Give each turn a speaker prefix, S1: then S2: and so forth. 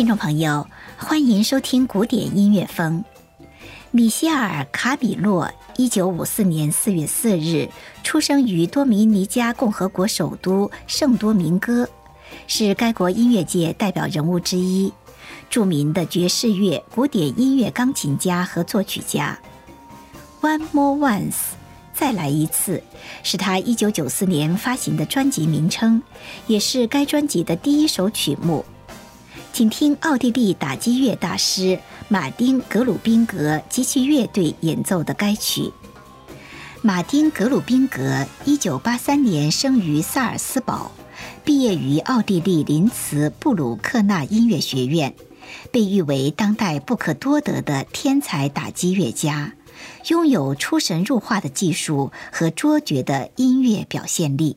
S1: 听众朋友，欢迎收听古典音乐风。米歇尔·卡比洛，一九五四年四月四日出生于多米尼加共和国首都圣多明哥，是该国音乐界代表人物之一，著名的爵士乐、古典音乐钢琴家和作曲家。One More Once，再来一次，是他一九九四年发行的专辑名称，也是该专辑的第一首曲目。请听奥地利打击乐大师马丁·格鲁宾格及其乐队演奏的该曲。马丁·格鲁宾格1983年生于萨尔斯堡，毕业于奥地利林茨布鲁克纳音乐学院，被誉为当代不可多得的天才打击乐家，拥有出神入化的技术和卓绝的音乐表现力。